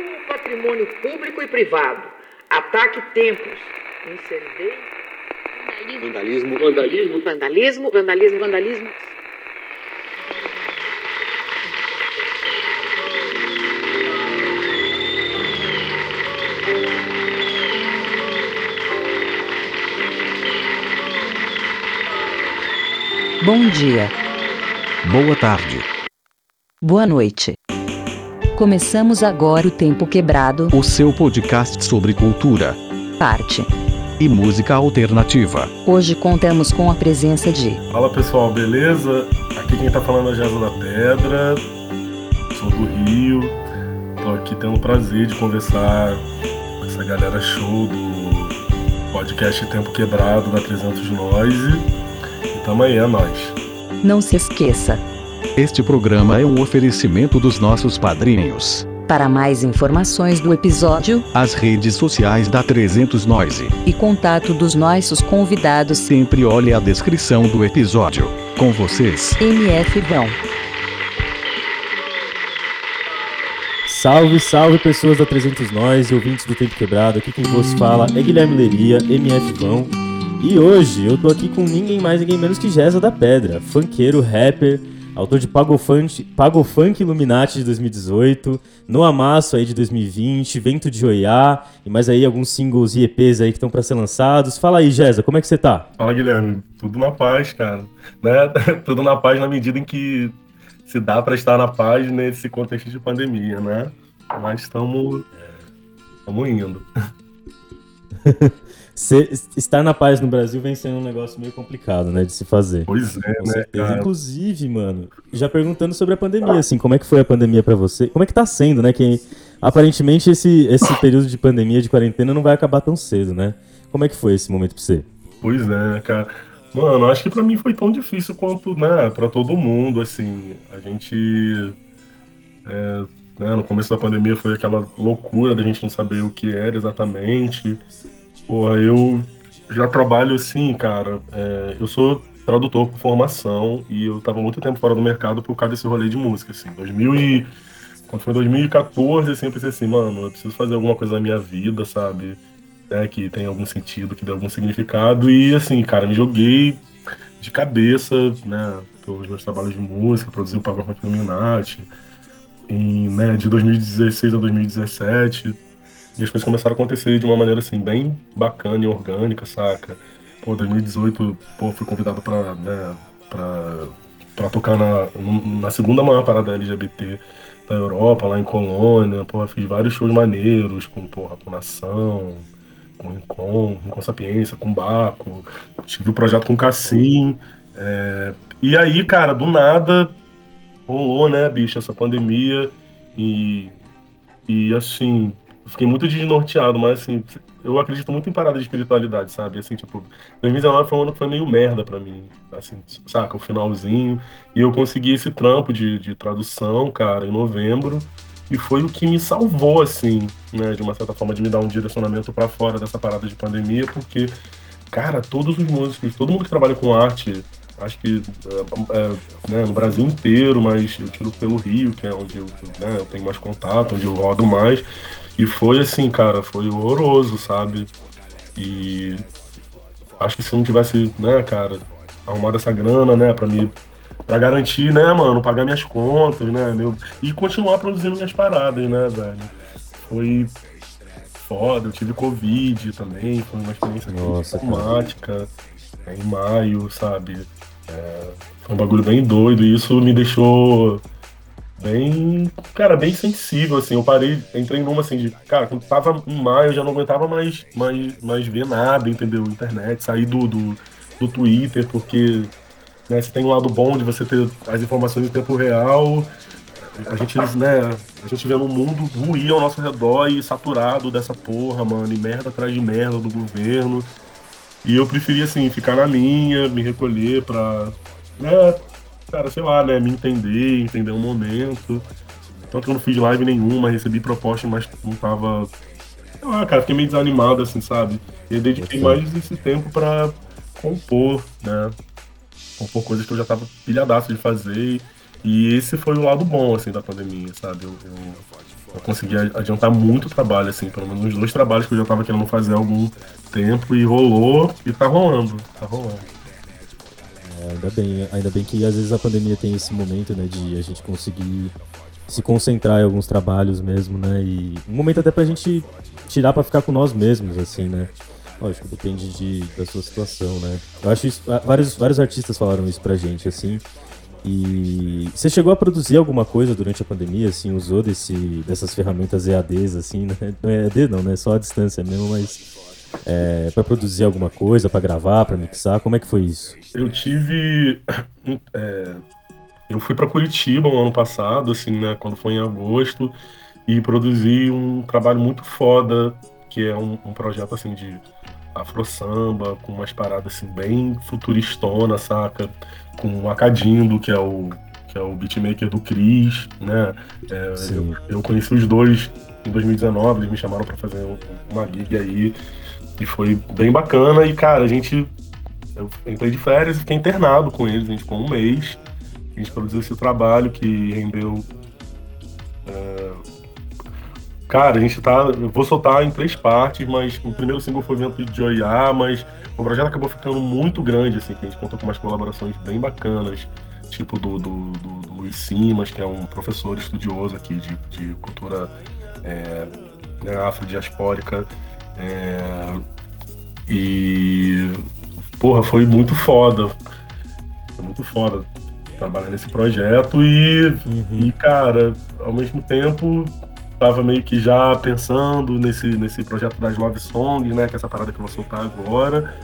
o patrimônio público e privado. Ataque templos. Incendeio. Vandalismo. Vandalismo. Vandalismo. Vandalismo. Vandalismo. Bom dia. Boa tarde. Boa noite. Começamos agora o Tempo Quebrado, O seu podcast sobre cultura parte. e música alternativa. Hoje contamos com a presença de Fala pessoal, beleza? Aqui quem tá falando é Jasa da Pedra, sou do Rio, tô aqui tendo o prazer de conversar com essa galera show do podcast Tempo Quebrado da 300 Noise. E tamo aí, é nóis. Não se esqueça. Este programa é um oferecimento dos nossos padrinhos. Para mais informações do episódio As redes sociais da 300 Noise. e contato dos nossos convidados, Sempre olhe a descrição do episódio. Com vocês, MF Vão. Salve, salve pessoas da 300 Nós e ouvintes do Tempo Quebrado. Aqui quem vos fala é Guilherme Leria, MF Vão. E hoje eu tô aqui com ninguém mais, ninguém menos que Gesa da Pedra, funkeiro, rapper, autor de Pago Funk, Pago Funk Illuminati de 2018, No Amasso aí de 2020, Vento de Oiá e mais aí alguns singles e EPs aí que estão pra ser lançados. Fala aí, Gesa, como é que você tá? Fala Guilherme, tudo na paz, cara. Né? tudo na paz na medida em que se dá pra estar na paz nesse contexto de pandemia, né? Mas estamos indo. Cê- estar na paz no Brasil vem sendo um negócio meio complicado, né, de se fazer. Pois é, Com né, cara? Inclusive, mano, já perguntando sobre a pandemia, assim, como é que foi a pandemia pra você? Como é que tá sendo, né? Que aparentemente esse, esse período de pandemia, de quarentena, não vai acabar tão cedo, né? Como é que foi esse momento pra você? Pois é, cara. Mano, acho que pra mim foi tão difícil quanto, né, pra todo mundo, assim. A gente. é, né, no começo da pandemia foi aquela loucura da gente não saber o que era exatamente. Porra, eu já trabalho assim, cara. é, eu sou tradutor por formação e eu tava muito tempo fora do mercado por causa desse rolê de música, assim. 2000 e... Quando foi 2014, assim, eu pensei assim, mano, eu preciso fazer alguma coisa na minha vida, sabe? né, que tem algum sentido, que dê algum significado. E assim, cara, me joguei de cabeça, né, pelos meus trabalhos de música, produzi o Funk Illuminati, em, né, de 2016 a 2017. E as coisas começaram a acontecer de uma maneira assim, bem bacana e orgânica, saca? Pô, 2018, pô, fui convidado pra, né, pra, pra tocar na, na segunda maior parada LGBT da Europa, lá em Colônia. Porra, fiz vários shows maneiros, com, porra, com Nação, com Rincon, com Sapiência, com Baco. Tive o projeto com Cassim. é, E aí, cara, do nada, rolou, né, bicho, essa pandemia. E, e assim, fiquei muito desnorteado, mas assim, eu acredito muito em parada de espiritualidade, sabe? Assim, tipo, 2019 foi um ano que foi meio merda pra mim, assim, saca? O finalzinho. E eu consegui esse trampo de, de tradução, cara, em novembro. E foi o que me salvou, assim, né? De uma certa forma, de me dar um direcionamento pra fora dessa parada de pandemia, porque, cara, todos os músicos, todo mundo que trabalha com arte, acho que é, é, né, no Brasil inteiro, mas eu tiro pelo Rio, que é onde eu, né, eu tenho mais contato, onde eu rodo mais. E foi assim, cara, foi horroroso, sabe? E acho que se eu não tivesse, né, cara, arrumado essa grana, né, pra me. Pra garantir, né, mano, pagar minhas contas, né, meu, e continuar produzindo minhas paradas, né, velho. Foi foda, eu tive Covid também, foi uma experiência Nossa, cara. traumática é, em maio, sabe? É, foi um bagulho bem doido e isso me deixou bem, cara, bem sensível, assim. Eu parei, entrei numa assim de, cara, quando tava em maio eu já não aguentava mais, mais, mais ver nada, entendeu? Internet, sair do, do, do Twitter, porque né, você tem um lado bom de você ter as informações em tempo real. A gente, né, a gente vê um mundo ruir ao nosso redor e saturado dessa porra, mano, e merda atrás de merda do governo. E eu preferi, assim, ficar na minha, me recolher pra, né, cara, sei lá, né, me entender, entender o momento. Tanto que eu não fiz live nenhuma, recebi proposta, mas não tava. Sei lá, cara, fiquei meio desanimado, assim, sabe? E eu dediquei Sim. mais esse tempo pra compor, né? Compor coisas que eu já tava pilhadaço de fazer. E esse foi o lado bom, assim, da pandemia, sabe? Eu, eu, eu consegui adiantar muito trabalho, assim, pelo menos uns dois trabalhos que eu já tava querendo fazer há algum tempo e rolou e tá rolando, tá rolando. É, ainda bem, ainda bem que às vezes a pandemia tem esse momento, né, de a gente conseguir se concentrar em alguns trabalhos mesmo, né, e um momento até pra gente tirar pra ficar com nós mesmos, assim, né. Lógico, depende de, da sua situação, né. Eu acho isso, vários, vários artistas falaram isso pra gente, assim, e você chegou a produzir alguma coisa durante a pandemia, assim, usou desse, dessas ferramentas EADs, assim, né? Não é EAD não, né? Só a distância mesmo, mas é, para produzir alguma coisa, para gravar, para mixar, como é que foi isso? Eu tive, é, eu fui para Curitiba no ano passado, assim, né? Quando foi em agosto e produzi um trabalho muito foda, que é um, um projeto assim de afro samba, com umas paradas assim bem futuristona, saca? Com o Acadindo, que é o que é o beatmaker do Cris, né? É, eu, eu, conheci os dois em 2019, eles me chamaram para fazer uma gig aí e foi bem bacana e cara, a gente eu entrei de férias e fiquei internado com eles, a gente ficou um mês, a gente produziu esse trabalho que rendeu é, Cara, a gente tá. Eu vou soltar em três partes, mas o primeiro single foi Vento de Joiá, mas o projeto acabou ficando muito grande, assim, que a gente contou com umas colaborações bem bacanas, tipo do, do, do, do Luiz Simas, que é um professor estudioso aqui de, de cultura é, né, afrodiaspórica. É, e. Porra, foi muito foda. Foi muito foda trabalhar nesse projeto e, uhum. e cara, ao mesmo tempo tava meio que já pensando nesse, nesse projeto das Love Songs, né? Que é essa parada que eu vou soltar agora.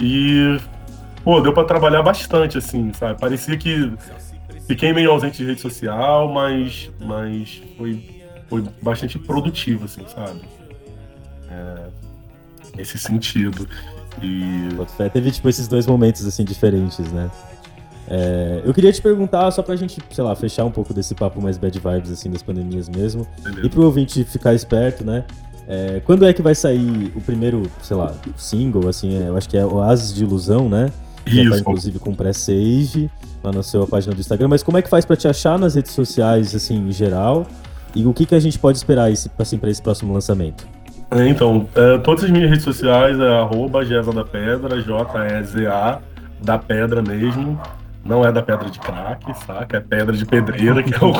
E, pô, deu para trabalhar bastante, assim, sabe? Parecia que fiquei meio ausente de rede social, mas, mas foi, foi bastante produtivo, assim, sabe? É, nesse sentido. E. Teve, tipo, esses dois momentos, assim, diferentes, né? É, eu queria te perguntar, só pra gente, sei lá, fechar um pouco desse papo mais bad vibes, assim, das pandemias mesmo, Beleza. e pro ouvinte ficar esperto, né? É, quando é que vai sair o primeiro, sei lá, single, assim, é, eu acho que é Oasis de Ilusão, né? Já tá, inclusive, com pré-save lá na sua página do Instagram, mas como é que faz pra te achar nas redes sociais, assim, em geral? E o que, que a gente pode esperar esse, assim, pra esse próximo lançamento? É, então, é, todas as minhas redes sociais é arroba Geza da Pedra, J-E-Z-A, da Pedra mesmo. Não é da pedra de crack, saca? É pedra de pedreira, que é, o,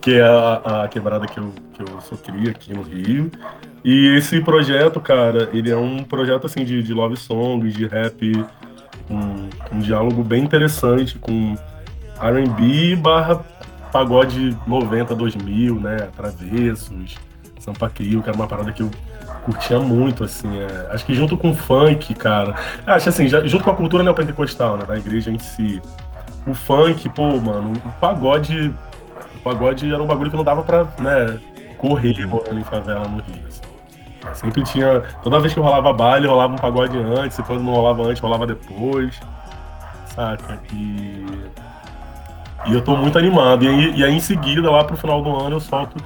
que é a, a, quebrada que eu, que eu sou cria aqui no Rio. E esse projeto, cara, ele é um projeto assim de, de love song, de rap, um, um diálogo bem interessante com R&B barra pagode 90, 2000, né? Travessos, Sampa Crio, que era uma parada que eu curtia muito, assim. É, acho que junto com o funk, cara. Acho assim, já, junto com a cultura neopentecostal, né? Da igreja em si o funk, pô, mano, o pagode. O pagode era um bagulho que não dava pra, né, correr morando em favela no Rio. Assim. Sempre tinha. Toda vez que rolava baile, rolava um pagode antes, e quando não rolava antes, rolava depois. Saca? E. E eu tô muito animado. E aí, e aí em seguida, lá pro final do ano, eu solto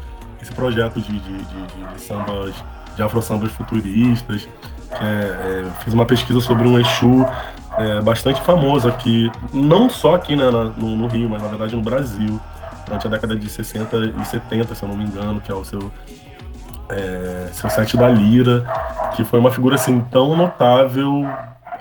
esse projeto de, de, de, de, de sambas, de afro-sambas futuristas. É, é, fiz uma pesquisa sobre um Exu é, bastante famoso aqui, não só aqui né, no, no, Rio, mas na verdade no Brasil, durante a década de 60 e 70, se eu não me engano, que é o seu, é, seu sete da Lira, que foi uma figura assim tão notável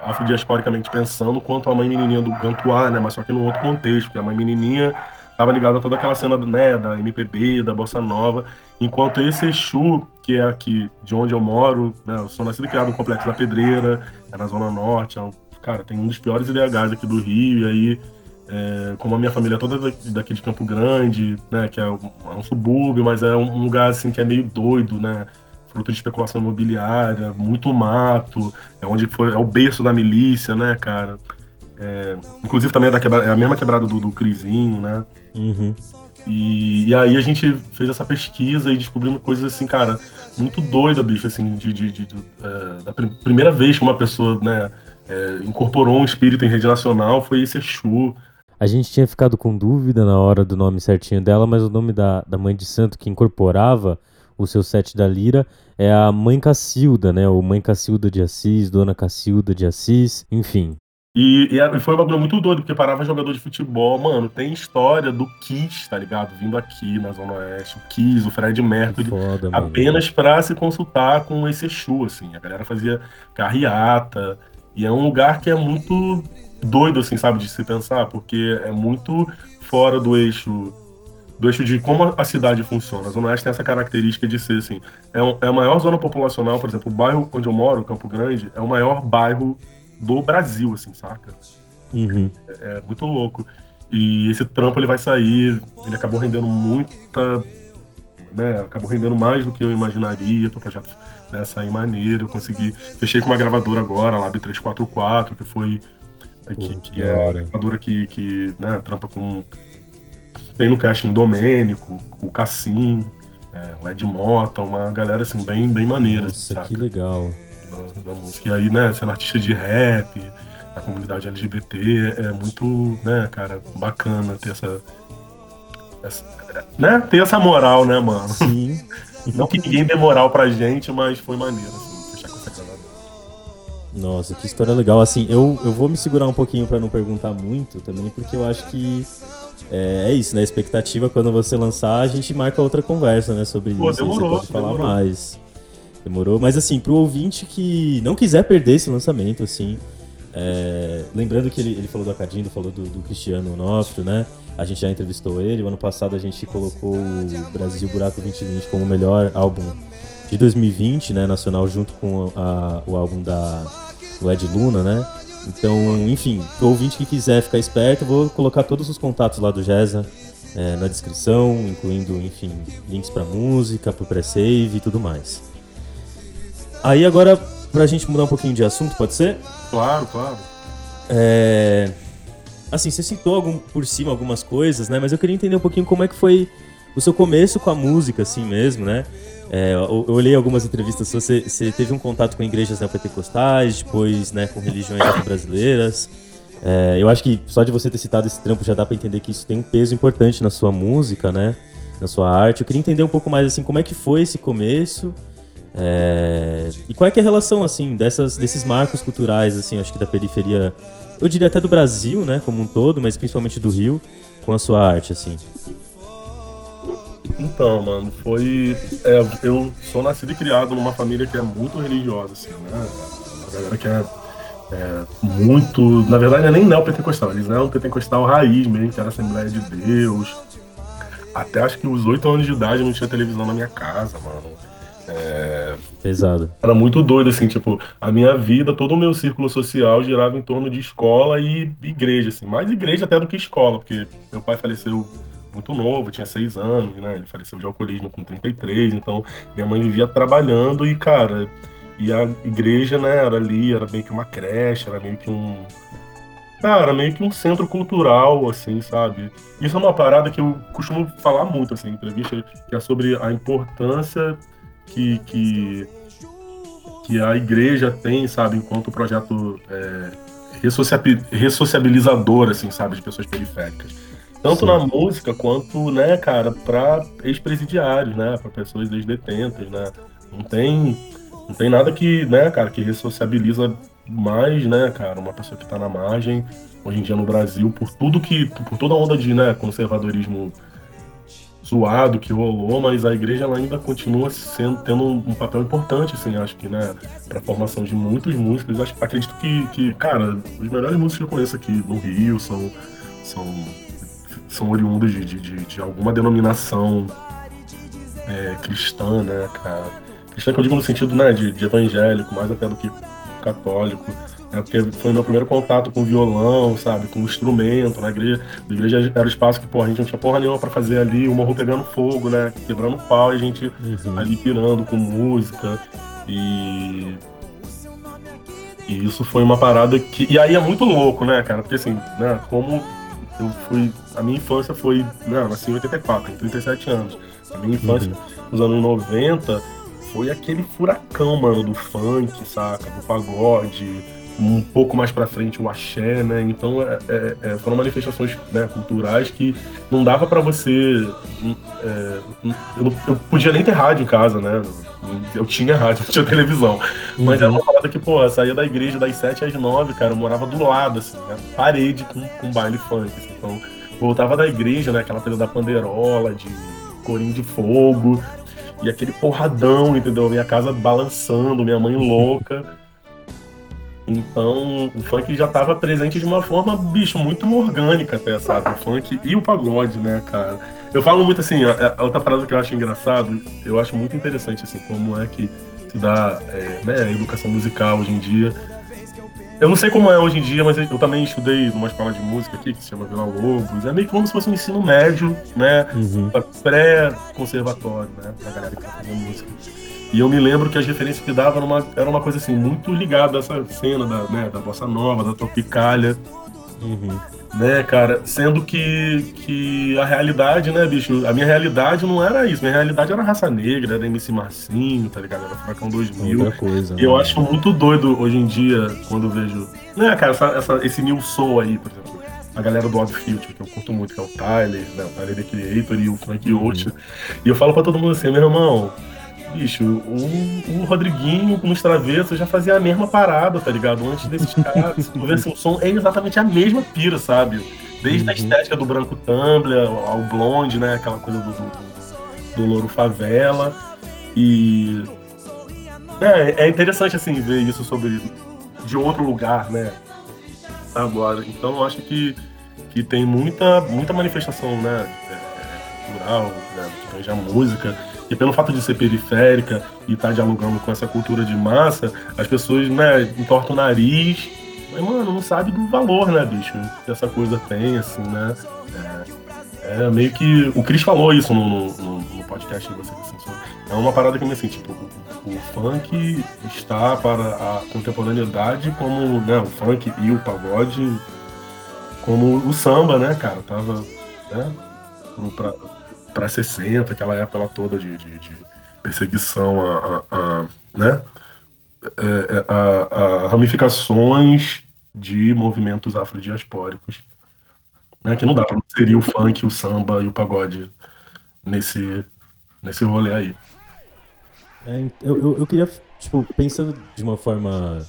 afrodiasporicamente pensando quanto a mãe menininha do Gantuá, né, mas só que num outro contexto, porque a mãe menininha estava ligada a toda aquela cena né, da MPB, da Bossa Nova, enquanto esse Exu, que é aqui de onde eu moro, né, eu sou nascido e criado no Complexo da Pedreira, é na Zona Norte, é um cara, tem um dos piores IDHs aqui do Rio, e aí, é, como a minha família é toda daqui de Campo Grande, né, que é um, é um subúrbio, mas é um lugar, assim, que é meio doido, né, fruto de especulação imobiliária, muito mato, é onde foi, é o berço da milícia, né, cara. É, inclusive também é, da quebra, é a mesma quebrada do, do Crisinho, né. Uhum. E, e, aí a gente fez essa pesquisa e descobrimos coisas assim, cara, muito doida, bicho, assim, de, de, de, de é, da primeira vez que uma pessoa, né, é, incorporou um espírito em rede nacional foi esse Exu. A gente tinha ficado com dúvida na hora do nome certinho dela, mas o nome da, da mãe de santo que incorporava o seu sete da lira é a Mãe Cacilda, né? Ou Mãe Cacilda de Assis, Dona Cacilda de Assis, enfim. E, e era- foi um bagulho muito doido, porque parava jogador de futebol. Mano, tem história do Kiss, tá ligado? Vindo aqui na Zona Oeste. O Kiss, o Fred Mercury. Foda, apenas para se consultar com esse Exu, assim. A galera fazia carreata. E é um lugar que é muito doido, assim, sabe, de se pensar, porque é muito fora do eixo do eixo de como a cidade funciona. A Zona Oeste tem essa característica de ser, assim, é, um- é a maior zona populacional, por exemplo, o bairro onde eu moro, Campo Grande, é o maior bairro do Brasil, assim, saca? Uhum. É muito louco. E esse trampo ele vai sair, ele acabou rendendo muita. Né, acabou rendendo mais do que eu imaginaria para o projeto né, sair maneiro. Eu consegui. Fechei com uma gravadora agora, a Lab 344, que foi. Que, que é a gravadora que, que né, trampa com. Tem no casting Domênico, o Cassim, é, o Ed Mota, uma galera assim, bem, bem maneira. Nossa, saca? que legal. Da, da música. E aí, né, sendo artista de rap, da comunidade LGBT, é muito, né, cara, bacana ter essa. essa né, ter essa moral, né, mano? Sim. Não que ninguém dê moral pra gente, mas foi maneiro, assim, fechar com essa. Nossa, que história legal. Assim, eu, eu vou me segurar um pouquinho pra não perguntar muito também, porque eu acho que é, é isso, né? A expectativa quando você lançar, a gente marca outra conversa, né? Sobre Pô, isso. demorou, você pode falar demorou. mais. Demorou. Mas assim, pro ouvinte que não quiser perder esse lançamento, assim. é, lembrando que ele, ele falou do Acadindo, falou do, do Cristiano Onofrio, né? A gente já entrevistou ele. O ano passado a gente colocou o Brasil Buraco 2020 como o melhor álbum de 2020, né? Nacional, junto com a- o álbum da, do Ed Luna, né? Então, enfim, pro ouvinte que quiser ficar esperto, vou colocar todos os contatos lá do Gesa é, na descrição, incluindo, enfim, links pra música, pro pré-save e tudo mais. Aí agora, pra gente mudar um pouquinho de assunto, pode ser? Claro, claro. É... Assim, você citou algum, por cima algumas coisas, né? Mas eu queria entender um pouquinho como é que foi o seu começo com a música, assim mesmo, né? É, eu, eu olhei algumas entrevistas, você, você teve um contato com igrejas neopentecostais, depois, né, com religiões brasileiras. É, eu acho que só de você ter citado esse trampo já dá pra entender que isso tem um peso importante na sua música, né? Na sua arte. Eu queria entender um pouco mais, assim, como é que foi esse começo é, e qual é é a relação, assim, dessas, desses marcos culturais, assim, acho que da periferia, eu diria até do Brasil, né, como um todo, mas principalmente do Rio, com a sua arte, assim. Então, mano, foi. é, eu sou nascido e criado numa família que é muito religiosa, assim, né? Uma galera que é, é muito. Na verdade, é nem neopentecostal, eles eram pentecostal raiz mesmo, que era Assembleia de Deus. Até acho que os oito anos de idade não tinha televisão na minha casa, mano. Pesado. Era muito doido, assim, tipo, a minha vida, todo o meu círculo social girava em torno de escola e igreja, assim, mais igreja até do que escola, porque meu pai faleceu muito novo, tinha seis anos, né? Ele faleceu de alcoolismo com 33, então minha mãe vivia trabalhando e, cara, e a igreja, né, era ali, era meio que uma creche, era meio que um. Cara, meio que um centro cultural, assim, sabe? Isso é uma parada que eu costumo falar muito, assim, em entrevista, que é sobre a importância que, que, que a igreja tem, sabe, enquanto projeto é, ressociabi- ressociabilizador, assim, sabe, de pessoas periféricas. Tanto Sim. na música quanto, né, cara, para ex-presidiários, né, para pessoas ex-detentas, né. Não tem, não tem nada que, né, cara, que ressociabiliza mais, né, cara, uma pessoa que tá na margem hoje em dia no Brasil por tudo que, por toda a onda de, né, conservadorismo zoado que rolou, mas a igreja ela ainda continua sendo tendo um papel importante, assim, acho que, né, para formação de muitos músicos. Acho, acredito que, que, cara, os melhores músicos que eu conheço aqui no Rio são são são oriundos de, de, de, de alguma denominação é, cristã, né, cara. Cristã que eu digo no sentido, né, de, de evangélico, mais até do que católico. É porque foi meu primeiro contato com violão, sabe? Com instrumento. Na igreja, a igreja era o espaço que, pô, a gente não tinha porra nenhuma pra fazer ali, o morro pegando fogo, né? Quebrando pau e a gente Uhum. ali pirando com música. E. E isso foi uma parada que. E aí é muito louco, né, cara? Porque assim, né, como eu fui. A minha infância foi. Não, eu nasci em 84, tenho 37 anos. A minha infância, nos anos 90, foi aquele furacão, mano, do funk, saca? Do pagode, um pouco mais para frente o axé, né? Então é, é, é, foram manifestações né, culturais que não dava para você. É, eu, não, eu, podia nem ter rádio em casa, né? Eu tinha rádio, não tinha televisão. Mas era uma uhum. parada que, pô, eu saía da igreja das 7 às 9, cara, eu morava do lado, assim, né? parede com, com baile funk. Assim, então, voltava da igreja, né? Aquela coisa da panderola, de corinho de fogo, e aquele porradão, entendeu? Minha casa balançando, minha mãe louca. Então, o funk já estava presente de uma forma, bicho, muito orgânica até, sabe? O funk e o pagode, né, cara? Eu falo muito assim, a, a outra parada que eu acho engraçado, eu acho muito interessante, assim, como é que se dá é, né, a educação musical hoje em dia. Eu não sei como é hoje em dia, mas eu também estudei numa escola de música aqui que se chama Vila Lobos. É meio que como se fosse um ensino médio, né? Uhum. Pré-conservatório, né? Pra galera que tá fazendo música. E eu me lembro que as referências que dava era uma, era uma coisa assim, muito ligada a essa cena da, né, da bossa nova, da tropicália. Uhum. Né, cara? Sendo que, que a realidade, né, bicho? A minha realidade não era isso. Minha realidade era raça negra, era MC Marcinho, tá ligado? Era Furacão 2000. Outra coisa. E eu né? acho muito doido hoje em dia, quando eu vejo. Né, cara, essa, essa, esse new soul aí, por exemplo. A galera do Odd Future, que eu curto muito, que é o Tyler, né, o Tyler The Creator e o Frank uhum. Ocean. E eu falo pra todo mundo assim, meu irmão, bicho, o, o Rodriguinho com os travessos já fazia a mesma parada, tá ligado? Antes desses caras. tu vê assim, o som é exatamente a mesma pira, sabe? Desde uhum. a estética do branco Tumblr ao blonde, né? Aquela coisa do, do, do louro favela. E. É, é interessante, assim, ver isso sobre. de outro lugar, né? Agora. Então eu acho que, que tem muita, muita manifestação, né? Cultural, né? Que a música e pelo fato de ser periférica e estar tá dialogando com essa cultura de massa, as pessoas, né, entortam o nariz. Mas, mano, não sabe do valor, né, bicho? Que essa coisa tem, assim, né? É, é meio que. O Cris falou isso no, no, no podcast de assim, É uma parada que, assim, tipo, o, o, funk está para a contemporaneidade como, né, o funk e o pagode, como o samba, né, cara? Tava, né? Pra, para 60, aquela época toda de, de, de perseguição a, a, a né? É, é, a, a, ramificações de movimentos afrodiaspóricos. Né? Que não dá para inserir o funk, o samba e o pagode nesse, nesse rolê aí. É, eu, eu, eu, queria, tipo, pensando de uma forma,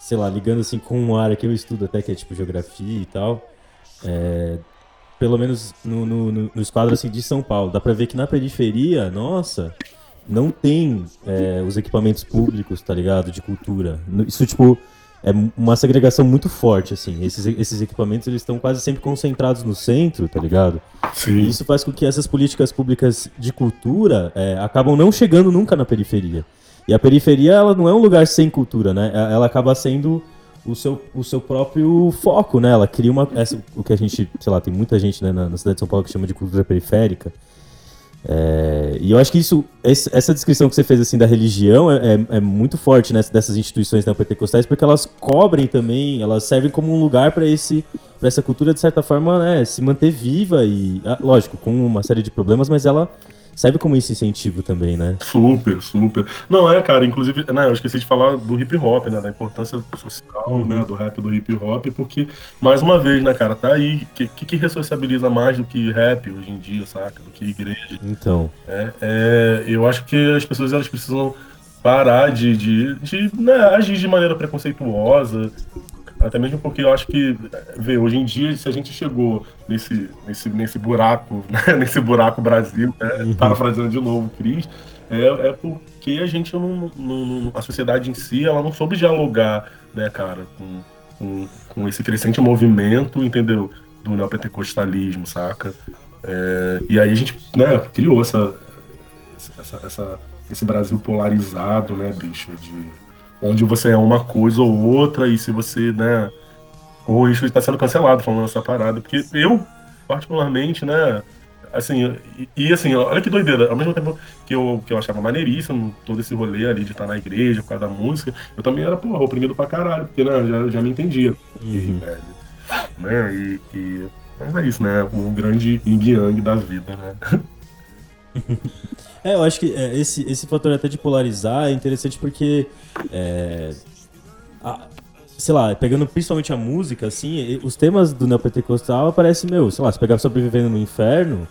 sei lá, ligando assim com uma área que eu estudo até, que é tipo geografia e tal, é, pelo menos no, no, nos quadros assim, de São Paulo, dá pra ver que na periferia, nossa, não tem é, os equipamentos públicos, tá ligado? De cultura. Isso, tipo, é uma segregação muito forte, assim. Esses, esses equipamentos, eles estão quase sempre concentrados no centro, tá ligado? Sim. E isso faz com que essas políticas públicas de cultura é, acabam não chegando nunca na periferia. E a periferia, ela não é um lugar sem cultura, né? Ela acaba sendo o seu, o seu próprio foco, né? Ela cria uma. Essa, o que a gente, sei lá, tem muita gente né, na, na cidade de São Paulo que chama de cultura periférica. É, e eu acho que isso, essa descrição que você fez assim da religião é, é, é muito forte né, dessas instituições neopentecostais, porque elas cobrem também, elas servem como um lugar para esse para essa cultura de certa forma né, se manter viva e, ah, lógico, com uma série de problemas, mas ela serve como esse incentivo também, né? Super, super. Não, é, cara, inclusive, né, eu esqueci de falar do hip hop, né, da importância social, uhum. né, do rap, do hip hop, porque, mais uma vez, né, cara, tá aí, o que, que, que ressociabiliza mais do que rap hoje em dia, saca? Do que igreja. Então. É, é, eu acho que as pessoas, elas precisam parar de, de, de né, agir de maneira preconceituosa, até mesmo porque eu acho que, vê, hoje em dia, se a gente chegou nesse, nesse, nesse buraco, né, nesse buraco Brasil, né, uhum. parafraseando de novo Cris, é, é porque a gente não, não, A sociedade em si, ela não soube dialogar, né, cara, com, com, com esse crescente movimento, entendeu? Do neopentecostalismo, saca? É, e aí a gente né, criou essa, essa, essa, esse Brasil polarizado, né, bicho, de onde você é uma coisa ou outra, e se você, né, ou isso está sendo cancelado falando essa parada, porque eu, particularmente, né, assim, e, e, assim, olha que doideira, ao mesmo tempo que eu, que eu achava maneiríssimo todo esse rolê ali de estar na igreja por causa da música, eu também era, porra, oprimido pra caralho, porque, né, já, já me entendia. Uhum. E, né, e, e, mas é isso, né, o grande yin-yang da vida, né. É, eu acho que é, esse, esse fator até de polarizar é interessante porque é, a, sei lá, pegando principalmente a música, assim, os temas do neopentecostal parece, meu, sei lá, se pegar Sobrevivendo no Inferno,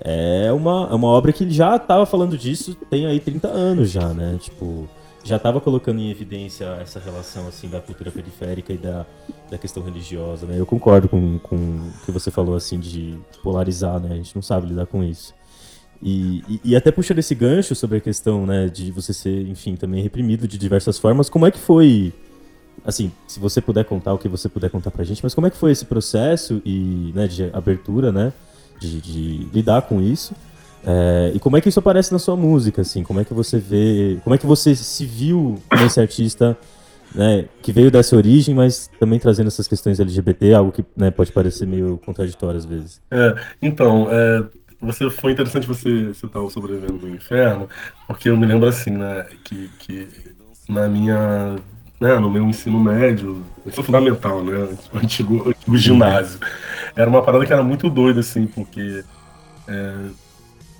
é uma, é uma obra que já tava falando disso tem aí 30 anos já, né? Tipo, já tava colocando em evidência essa relação, assim, da cultura periférica e da, da questão religiosa, né? Eu concordo com, com o que você falou, assim, de polarizar, né? A gente não sabe lidar com isso. E, e, e, até puxando esse gancho sobre a questão, né, de você ser, enfim, também reprimido de diversas formas, como é que foi, assim, se você puder contar o que você puder contar pra gente, mas como é que foi esse processo e, né, de abertura, né, de, de lidar com isso? É, e como é que isso aparece na sua música, assim? Como é que você vê, como é que você se viu como esse artista, né, que veio dessa origem, mas também trazendo essas questões LGBT, algo que né, pode parecer meio contraditório às vezes? É, então, é, você foi interessante você citar o Sobrevivendo no Inferno, porque eu me lembro assim, né, que, que na minha, né, no meu ensino médio, isso fundamental, né, o antigo, antigo ginásio, era uma parada que era muito doida, assim, porque é,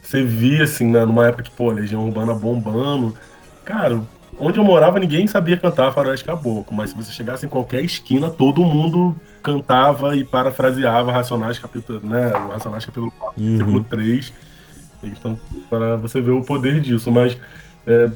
você via, assim, né, numa época que, pô, Legião Urbana bombando, cara, onde eu morava ninguém sabia cantar Faroeste Caboclo, mas se você chegasse em qualquer esquina, todo mundo cantava e parafraseava Racionais capítulo, né, Racionais capítulo 4, uhum. capítulo 3. Então, para você ver o poder disso, mas é,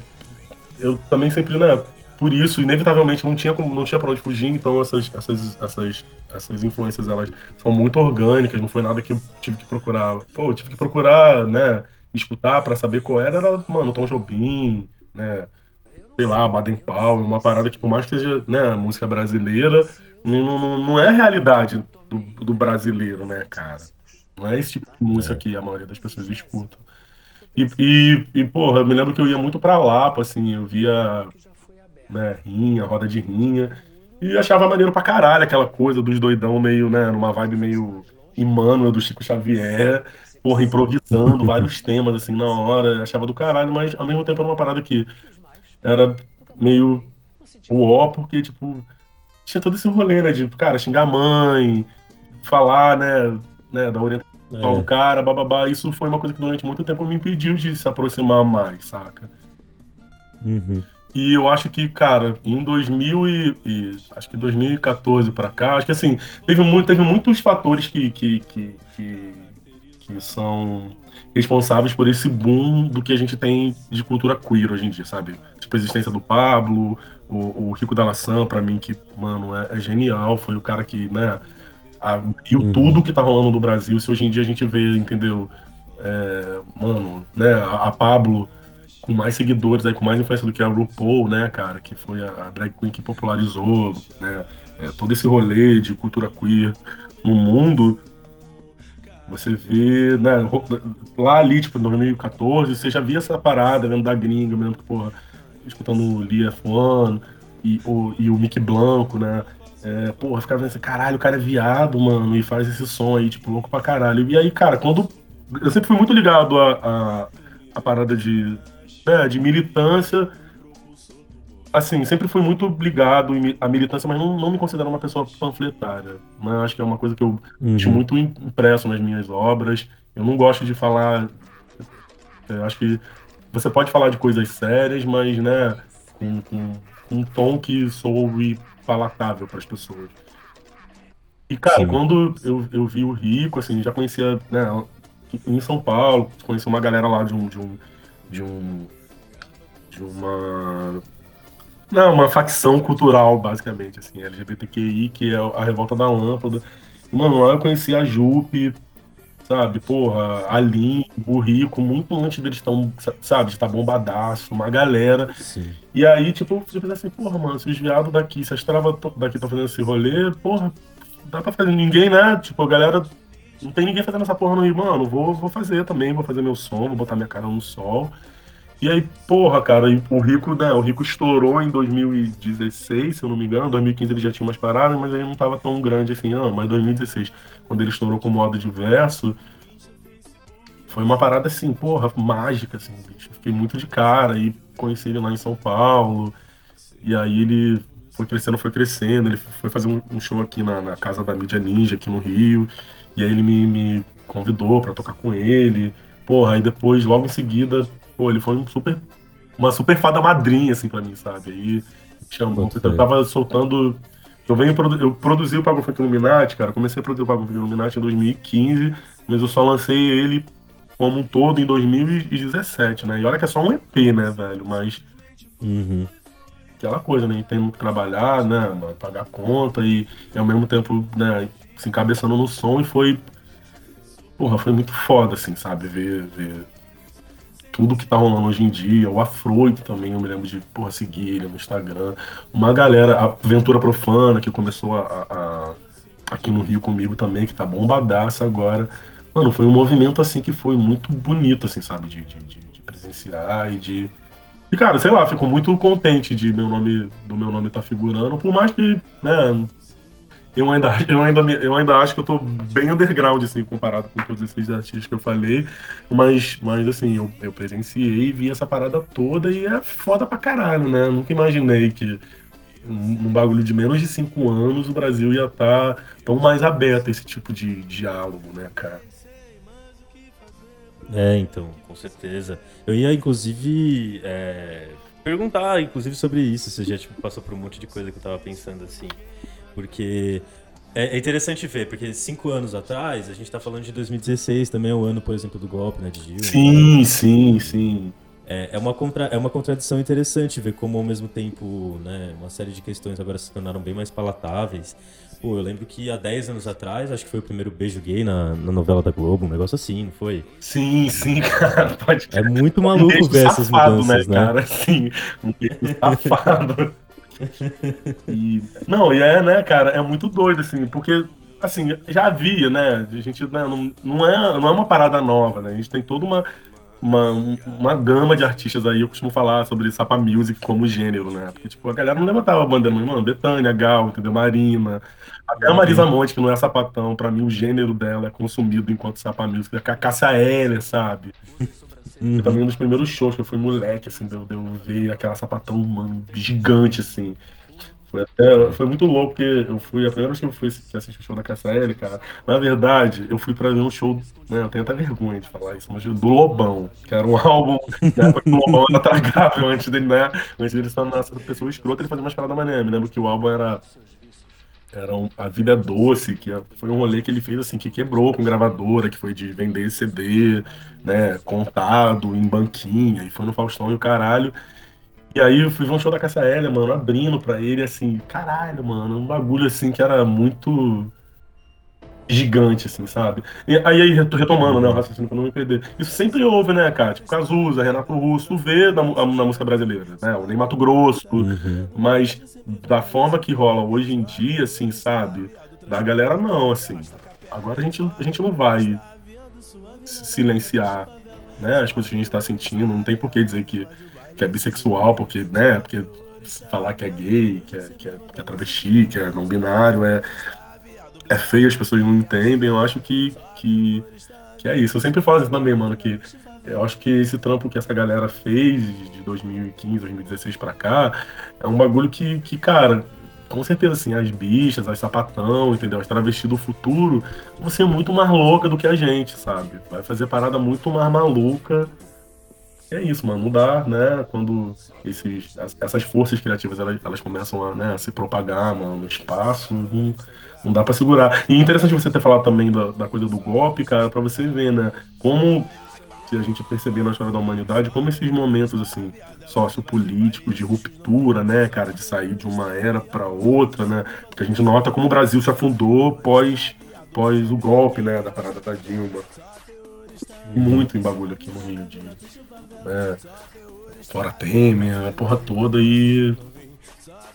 eu também sempre, né, por isso, inevitavelmente, não tinha, como, não tinha pra onde fugir, então essas, essas, essas, essas influências, elas são muito orgânicas, não foi nada que eu tive que procurar. Pô, eu tive que procurar, né, escutar para saber qual era, era, mano, Tom Jobim, né, sei lá, Baden Powell, uma parada que por mais que seja, né, música brasileira, não, não, não é a realidade do, do brasileiro, né, cara? Não é esse tipo de música que a maioria das pessoas escuta. E, e, e, porra, eu me lembro que eu ia muito pra Lapa, assim, eu via né, rinha, roda de rinha. E achava maneiro pra caralho aquela coisa dos doidão meio, né, numa vibe meio Emmanuel do Chico Xavier, porra, improvisando vários temas, assim, na hora. Achava do caralho, mas ao mesmo tempo era uma parada que era meio uó, porque, tipo, tinha todo esse rolê, né, de, cara, xingar a mãe, falar, né, né da orientação é. do cara, bababá. Isso foi uma coisa que durante muito tempo me impediu de se aproximar mais, saca? Uhum. E eu acho que, cara, em 2000 e, e acho que 2014 para cá, acho que assim, teve, muito, teve muitos fatores que, que, que, que, que são responsáveis por esse boom do que a gente tem de cultura queer hoje em dia, sabe? Tipo, a existência do Pablo, o, o Rico da Laçã, pra mim, que, mano, é, é genial, foi o cara que, né, abriu uhum. tudo que tá rolando no Brasil. Se hoje em dia a gente vê, entendeu? É, mano, né, a, a Pablo com mais seguidores, aí, com mais influência do que a RuPaul, né, cara, que foi a, a drag queen que popularizou, né, é, todo esse rolê de cultura queer no mundo, você vê, né, lá ali, tipo, em 2014, você já via essa parada, vendo da gringa, mesmo que, porra, escutando Lia F1 e o, e o Mick Blanco, né, é, porra, ficava assim, caralho, o cara é viado, mano, e faz esse som aí, tipo, louco pra caralho. E aí, cara, quando. Eu sempre fui muito ligado a, a, a parada de né, de militância. Assim, sempre fui muito ligado à militância, mas não, não me considero uma pessoa panfletária. Né? Acho que é uma coisa que eu uhum. muito impresso nas minhas obras. Eu não gosto de falar. É, acho que você pode falar de coisas sérias, mas né, com, com um tom que soube palatável para as pessoas. E, cara, Sim. quando eu, eu vi o Rico, assim, já conhecia, né, em São Paulo, conheci uma galera lá de um, de um, de um de uma não, uma facção cultural, basicamente, assim, LGBTQI, que é a revolta da lâmpada. Mano, lá eu conheci a Jupe, sabe, porra, a Lin, o Rico, muito antes deles estão, sabe, de estar tá bombadaço, uma galera. Sim. E aí, tipo, eu pensei assim, porra, mano, se os viados daqui, se as travas daqui estão fazendo esse rolê, porra, dá pra fazer ninguém, né? Tipo, a galera. Não tem ninguém fazendo essa porra no Rio, mano, vou, vou fazer também, vou fazer meu som, vou botar minha cara no sol. E aí, porra, cara, o Rico, né, o Rico estourou em 2016, se eu não me engano. 2015 ele já tinha umas paradas, mas ele não tava tão grande assim, não. Mas 2016, quando ele estourou com modo diverso, foi uma parada assim, porra, mágica, assim, bicho. Fiquei muito de cara e conheci ele lá em São Paulo. E aí ele foi crescendo, foi crescendo. Ele foi fazer um, show aqui na, na, casa da mídia ninja, aqui no Rio. E aí ele me, me convidou para tocar com ele. Porra, aí depois, logo em seguida, pô, ele foi um super, uma super fada madrinha, assim, pra mim, sabe? Aí chamou, eu tava soltando Eu venho produ eu produzi o Pago Funk Illuminati, cara. Comecei a produzir o Pago Funk Illuminati em 2015, mas eu só lancei ele como um todo em 2017, né? E olha que é só um EP, né, velho? Mas Uhum. aquela coisa, né? Tem que trabalhar, né? mano, Pagar conta e, e ao mesmo tempo, né, se encabeçando no som e foi. Porra, foi muito foda, assim, sabe? Ver, ver tudo que tá rolando hoje em dia. O Afroid também, eu me lembro de, porra, seguir ele no Instagram. Uma galera, a Aventura Profana, que começou a, a- aqui no Rio comigo também, que tá bombadaça agora. Mano, foi um movimento, assim, que foi muito bonito, assim, sabe? De, de, de- de presenciar e de. E, cara, sei lá, fico muito contente de meu nome, do meu nome estar figurando, por mais que, né, eu ainda, eu, ainda, eu ainda acho que eu tô bem underground, assim, comparado com todos esses artistas que eu falei, mas, mas assim, eu, eu presenciei vi essa parada toda e é foda pra caralho, né? Nunca imaginei que num bagulho de menos de cinco anos o Brasil ia estar tão mais aberto a esse tipo de diálogo, né, cara? É, então, com certeza. Eu ia, inclusive, é, perguntar, inclusive, sobre isso. Você já tipo, passou por um monte de coisa que eu tava pensando, assim. Porque é, é interessante ver, porque cinco anos atrás, a gente tá falando de 2016, também é o ano, por exemplo, do golpe, né, de Dilma. Sim, sim, sim. É, é, uma contra, é uma contradição interessante ver como, ao mesmo tempo, né, uma série de questões agora se tornaram bem mais palatáveis. Pô, eu lembro que há 10 anos atrás, acho que foi o primeiro beijo gay na, na novela da Globo, um negócio assim, não foi? Sim, sim, cara, pode É muito Um maluco beijo ver essas safado, mudanças, né? cara? Sim, um beijo safado. E- não, e é, né, cara, é muito doido, assim, porque, assim, já havia, né, a gente, né, não, não, é, não é uma parada nova, né, a gente tem toda uma, uma, uma gama de artistas aí, eu costumo falar sobre Sapa Music como gênero, né, porque, tipo, a galera não levantava a bandeira, mas, mano, Betânia, Gal, entendeu, Marina, até a Marisa Monte, que não é sapatão, pra mim o gênero dela é consumido enquanto Sapa Music, é a Cássia Eller, sabe, Uhum. foi também um dos primeiros shows que eu fui moleque, assim, deu, deu ver aquela sapatão, mano, gigante, assim. Foi, até, foi muito louco, porque eu fui, a primeira vez que eu fui assistir o show da Cassia L, cara, na verdade, eu fui pra ver um show, né, eu tenho até vergonha de falar isso, mas do Lobão, que era um álbum, né, porque o Lobão era tragável antes dele, né, antes dele se tornar essa pessoa escrota, ele fazia umas paradas maneiras, me lembro que o álbum era era um, A Vida é Doce, que foi um rolê que ele fez assim, que quebrou com gravadora, que foi de vender CD, né, contado em banquinha, e foi no Faustão e o caralho. E aí eu fui ver um show da Hélia, mano, abrindo pra ele, assim, caralho, mano, um bagulho assim que era muito gigante, assim, sabe? E aí, aí reto- retomando, né, o raciocínio pra não me perder. Isso sempre houve, né, cara? Tipo, Cazuza, Renato Russo, vê na, na música brasileira, né? O Ney Mato Grosso, Uhum. mas da forma que rola hoje em dia, assim, sabe? Da galera não, assim. Agora a gente, a gente não vai silenciar, né? As coisas que a gente tá sentindo, não tem por que dizer que, que é bissexual, porque, né? Porque falar que é gay, que é, que é, que é travesti, que é não binário, é, é feio, as pessoas não entendem. Eu acho que, que, que é isso. Eu sempre falo isso também, mano, que eu acho que esse trampo que essa galera fez de 2015, 2016 pra cá, é um bagulho que, que cara, com certeza, assim, as bichas, as sapatão, entendeu? As travestis do futuro vão ser muito mais louca do que a gente, sabe? Vai fazer parada muito mais maluca. É isso, mano. Não dá, né? Quando esses, as- essas forças criativas elas, elas começam a, né, a se propagar mano, no espaço, não, não dá pra segurar. E é interessante você ter falado também da, da coisa do golpe, cara, pra você ver, né? Como se a gente perceber na história da humanidade, como esses momentos, assim, sociopolíticos, de ruptura, né, cara, de sair de uma era pra outra, né? Porque a gente nota como o Brasil se afundou pós, pós o golpe, né, da parada da Dilma. Muito em bagulho aqui no Rio de né, fora Temer, a porra toda e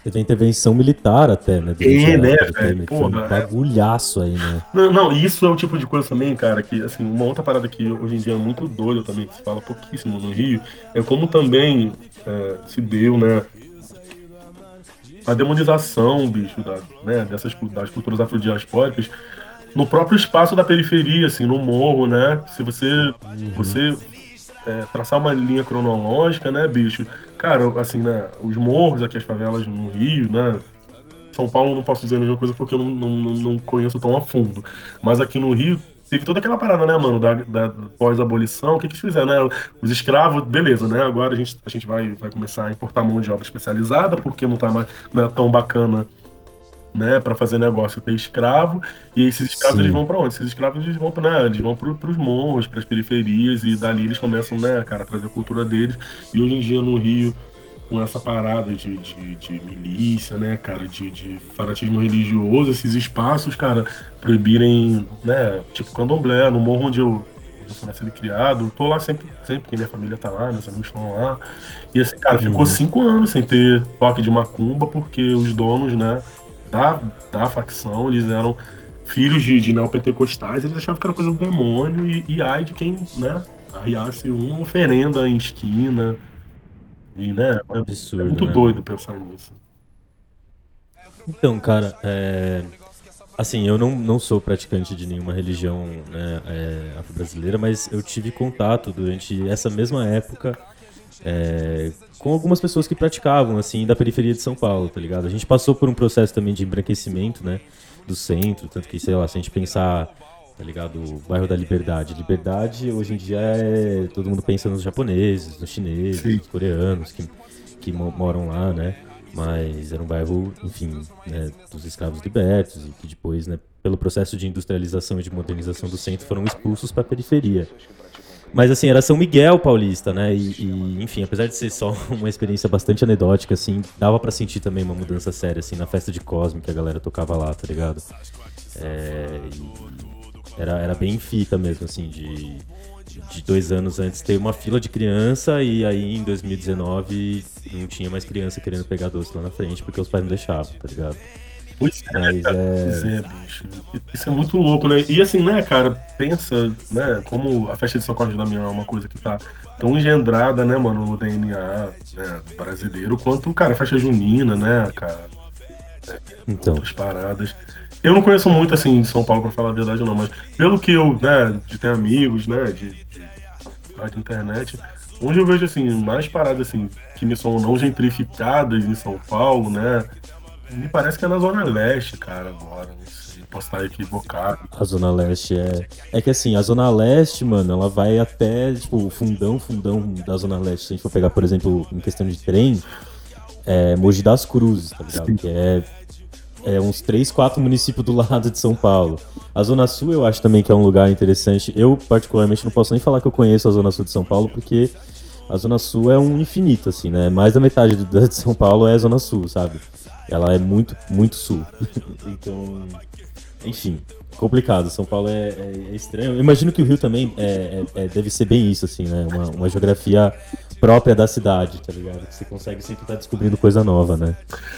Teve a intervenção militar até, né? É, né, velho? Foi um bagulhaço aí, né? Não, não, isso é o tipo de coisa também, cara, que, assim, uma outra parada que hoje em dia é muito doida também, que se fala pouquíssimo no Rio, é como também é, se deu, né, a demonização, bicho, da, né, dessas, das culturas afrodiaspóricas no próprio espaço da periferia, assim, no morro, né, se você, você é, traçar uma linha cronológica, né, bicho, cara, assim, né, os morros aqui, as favelas no Rio, né, são Paulo não posso dizer a mesma coisa porque eu não, não, não- conheço tão a fundo. Mas aqui no Rio teve toda aquela parada, né, mano, da, da pós-abolição. O que, que fizeram, né? Os escravos, beleza, né? Agora a gente, a gente vai, vai começar a importar mão de obra especializada porque não, tá mais, não é tão bacana né, para fazer negócio ter escravo, e esses escravos Sim. eles vão para onde? Esses escravos eles vão para, né, eles vão pro, pros morros, para as periferias e dali eles começam, né, cara, a trazer a cultura deles. E hoje em dia no Rio com essa parada de, de, de milícia, né, cara, de, de fanatismo religioso, esses espaços, cara, proibirem, né, tipo candomblé, no morro onde eu, eu sou nascido criado, tô lá sempre, sempre, porque minha família tá lá, meus amigos estão lá. E assim, cara, ficou Uhum. cinco anos sem ter toque de macumba, porque os donos, né, da, da facção, eles eram filhos de, de neopentecostais, eles achavam que era coisa do demônio, e, e ai de quem, né, arriasse uma oferenda em esquina. E, né, é, Absurdo, é muito né? doido pensar nisso. Então, cara, é... assim, eu não, não sou praticante de nenhuma religião né, é, afro-brasileira, mas eu tive contato durante essa mesma época é, com algumas pessoas que praticavam, assim, da periferia de São Paulo, tá ligado? A gente passou por um processo também de embranquecimento, né, do centro, tanto que, sei lá, se a gente pensar, tá ligado, o bairro da Liberdade. Liberdade, hoje em dia, é... todo mundo pensa nos japoneses, nos chineses, Sim. nos coreanos que, que mo- moram lá, né? Mas era um bairro, enfim, né, dos escravos libertos e que depois, né, pelo processo de industrialização e de modernização do centro, foram expulsos para a periferia. Mas assim, era São Miguel Paulista, né? E, e, enfim, apesar de ser só uma experiência bastante anedótica, assim, dava pra sentir também uma mudança séria, assim, na festa de Cosme que a galera tocava lá, tá ligado? É, e era, era bem fita mesmo, assim, de, de dois anos antes ter uma fila de criança e aí em 2019 não tinha mais criança querendo pegar doce lá na frente porque os pais não deixavam, tá ligado? Pois é, Mas cara, é. é, bicho. Isso é muito louco, né? E assim, né, cara, pensa, né, como a festa de São de Damião é uma coisa que tá tão engendrada, né, mano, no DNA né, brasileiro, quanto, cara, a festa junina, né, cara, Então, outras paradas. Eu não conheço muito, assim, de São Paulo, pra falar a verdade, não, mas pelo que eu, né, de ter amigos, né, de, de, de internet, onde eu vejo, assim, mais paradas, assim, que me são não gentrificadas em São Paulo, né, me parece que é na Zona Leste, cara, agora, não sei, posso estar equivocado. a Zona Leste é. É que assim, a Zona Leste, mano, ela vai até, tipo, o fundão, fundão da Zona Leste. Se a gente for pegar, por exemplo, em questão de trem, é Mogi das Cruzes, tá ligado? Sim. Que é, é uns 3, 4 municípios do lado de São Paulo. A Zona Sul eu acho também que é um lugar interessante. Eu, particularmente, não posso nem falar que eu conheço a Zona Sul de São Paulo, porque a Zona Sul é um infinito, assim, né? Mais da metade de São Paulo é a Zona Sul, sabe? Ela é muito, muito sul. então, enfim, complicado. São Paulo é, é- é estranho. Eu imagino que o Rio também é- é- é- deve ser bem isso, assim, né? Uma, uma geografia própria da cidade, tá ligado? Que você consegue sempre estar descobrindo coisa nova, né?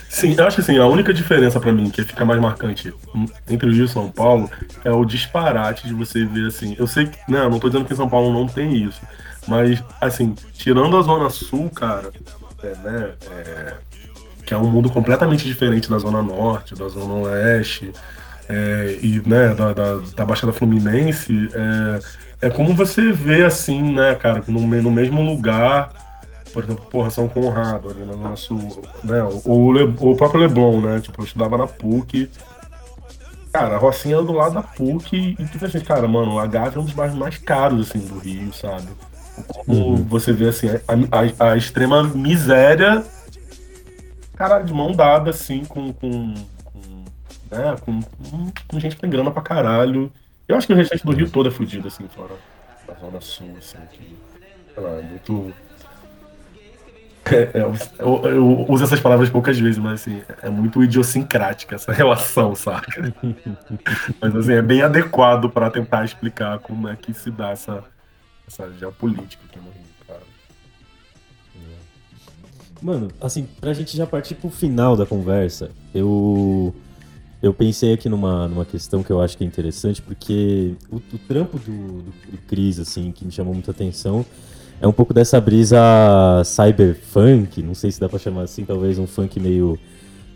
Sim, eu acho que assim, a única diferença pra mim que fica mais marcante entre o Rio e São Paulo é o disparate de você ver assim. Eu sei que, né, não tô dizendo que em São Paulo não tem isso, mas assim, tirando a Zona Sul, cara, é, né, é, que é um mundo completamente diferente da Zona Norte, da Zona Oeste é, e né, da, da, da Baixada Fluminense, é, é como você vê assim, né, cara, no, no mesmo lugar por exemplo, porra, São Conrado ali no nosso, né, o, o, Le- o próprio Leblon, né, tipo, eu estudava na PUC, cara, a Rocinha era do lado da PUC e tipo assim, cara, mano, a Gávea é um dos bairros mais caros, assim, do Rio, sabe? Como Uhum. você vê, assim, a, a- a extrema miséria, cara, de mão dada, assim, com, com, com, né, com, com, gente que tem grana pra caralho. Eu acho que o restante do Rio todo é fudido, assim, fora da Zona Sul, assim, que, sei lá, é muito... É, é, eu, eu uso essas palavras poucas vezes, mas assim, é muito idiosincrática essa relação, saca? mas assim, é bem adequado para tentar explicar como é que se dá essa, essa geopolítica aqui no Rio. Mano, assim, pra gente já partir pro final da conversa, eu eu pensei aqui numa, numa questão que eu acho que é interessante, porque o, o trampo do, do, do Cris, assim, que me chamou muita atenção, é um pouco dessa brisa cyberfunk, não sei se dá pra chamar assim, talvez um funk meio,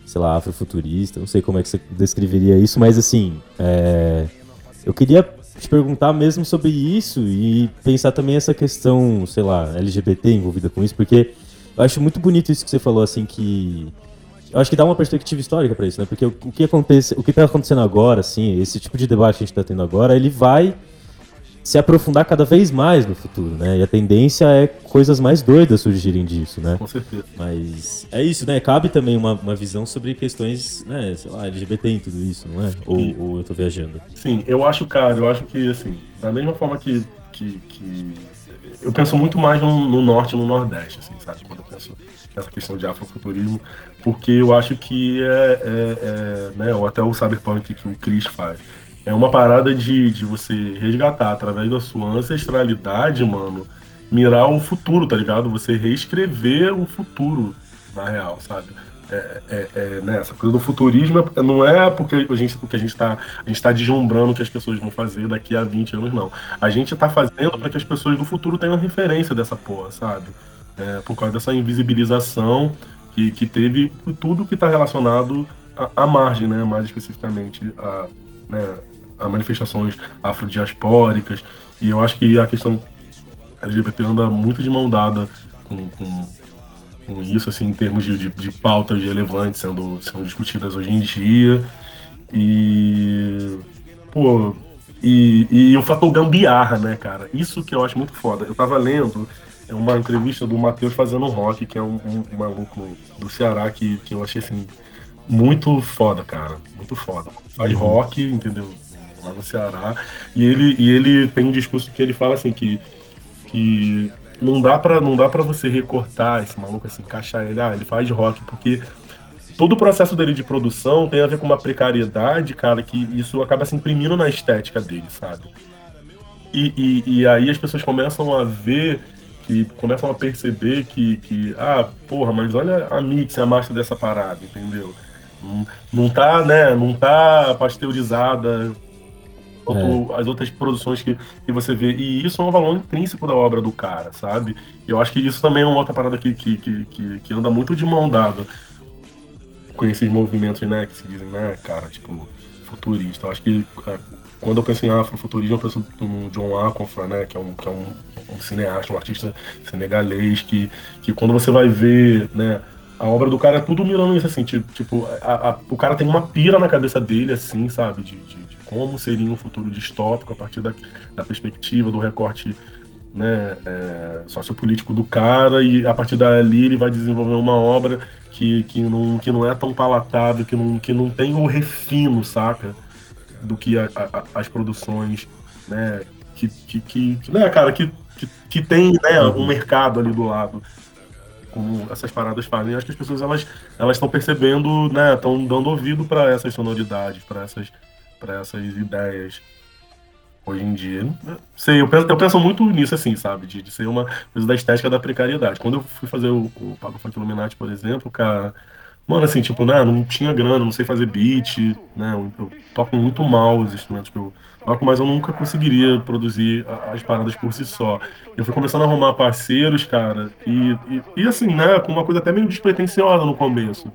sei lá, afrofuturista, não sei como é que você descreveria isso, mas assim, é, eu queria te perguntar mesmo sobre isso e pensar também essa questão, sei lá, LGBT envolvida com isso, porque eu acho muito bonito isso que você falou, assim, que. Eu acho que dá uma perspectiva histórica pra isso, né? Porque o, o que acontece, o que tá acontecendo agora, assim, esse tipo de debate que a gente tá tendo agora, ele vai se aprofundar cada vez mais no futuro, né? E a tendência é coisas mais doidas surgirem disso, né? Com certeza. Mas é isso, né? Cabe também uma, uma visão sobre questões, né, sei lá, LGBT e tudo isso, não é? Ou, ou eu tô viajando? Sim, eu acho, cara, eu acho que, assim, da mesma forma que. que, que- eu penso muito mais no, no norte e no nordeste, assim, sabe? Quando eu penso nessa questão de afrofuturismo, porque eu acho que é, é- é, né, ou até o cyberpunk que o Chris faz. É uma parada de, de você resgatar através da sua ancestralidade, mano, mirar o futuro, tá ligado? Você reescrever o futuro, na real, sabe? É, é, é, né, essa coisa do futurismo não é porque a gente, porque a gente tá, gente tá deslumbrando que as pessoas vão fazer daqui a 20 anos, não. A gente tá fazendo para que as pessoas do futuro tenham referência dessa porra, sabe? É, por causa dessa invisibilização que, que teve tudo que está relacionado à, à margem, né? Mais especificamente a, né, a manifestações afrodiaspóricas. E eu acho que a questão LGBT anda muito de mão dada com, com, com isso, assim, em termos de, de, de pautas relevantes sendo, sendo discutidas hoje em dia. E. Pô. E, e o fator gambiarra, né, cara? Isso que eu acho muito foda. Eu tava lendo uma entrevista do Matheus fazendo rock, que é um, um, um maluco do Ceará que, que eu achei assim. Muito foda, cara. Muito foda. Faz rock, entendeu? Lá no Ceará. E ele, e ele tem um discurso que ele fala assim que, que não dá para não dá para você recortar esse maluco assim, encaixar ele, ah, ele faz rock porque todo o processo dele de produção tem a ver com uma precariedade, cara, que isso acaba se imprimindo na estética dele, sabe? E, e, e aí as pessoas começam a ver que começam a perceber que, que ah, porra, mas olha a mix, a massa dessa parada, entendeu? Não, não tá, né, não tá pasteurizada quanto as outras produções que, que você vê. E isso é um valor intrínseco da obra do cara, sabe? Eu acho que isso também é uma outra parada que, que, que, que, anda muito de mão dada com esses movimentos, né, que se dizem, né, cara, tipo, futurista. Eu acho que é, quando eu penso em afrofuturismo, eu penso no John Aconfa, né, que é um, que é um, um cineasta, um artista senegalês, que, que quando você vai ver, né, a obra do cara é tudo mirando isso, assim, tipo, tipo a, a, o cara tem uma pira na cabeça dele, assim, sabe, de, de como seria um futuro distópico a partir da, da perspectiva, do recorte né, é, sociopolítico do cara, e a partir dali ele vai desenvolver uma obra que, que, não, que não é tão palatável, que não, que não tem o refino, saca? Do que a, a, as produções, né? Que, que, que, né, cara, que, que, que tem né, um mercado ali do lado. Como essas paradas fazem. Acho que as pessoas elas elas estão percebendo, né? Estão dando ouvido para essas sonoridades, para essas, para essas ideias hoje em dia. Sei, eu penso, eu penso muito nisso, assim, sabe? De, de ser uma coisa da estética da precariedade. Quando eu fui fazer o, o Pago Funk Illuminati, por exemplo, cara. Mano, assim, tipo, né, não tinha grana, não sei fazer beat, né? Eu, toco muito mal os instrumentos que eu toco, mas eu nunca conseguiria produzir as paradas por si só. Eu fui começando a arrumar parceiros, cara, e, e, e assim, né, com uma coisa até meio despretensiosa no começo.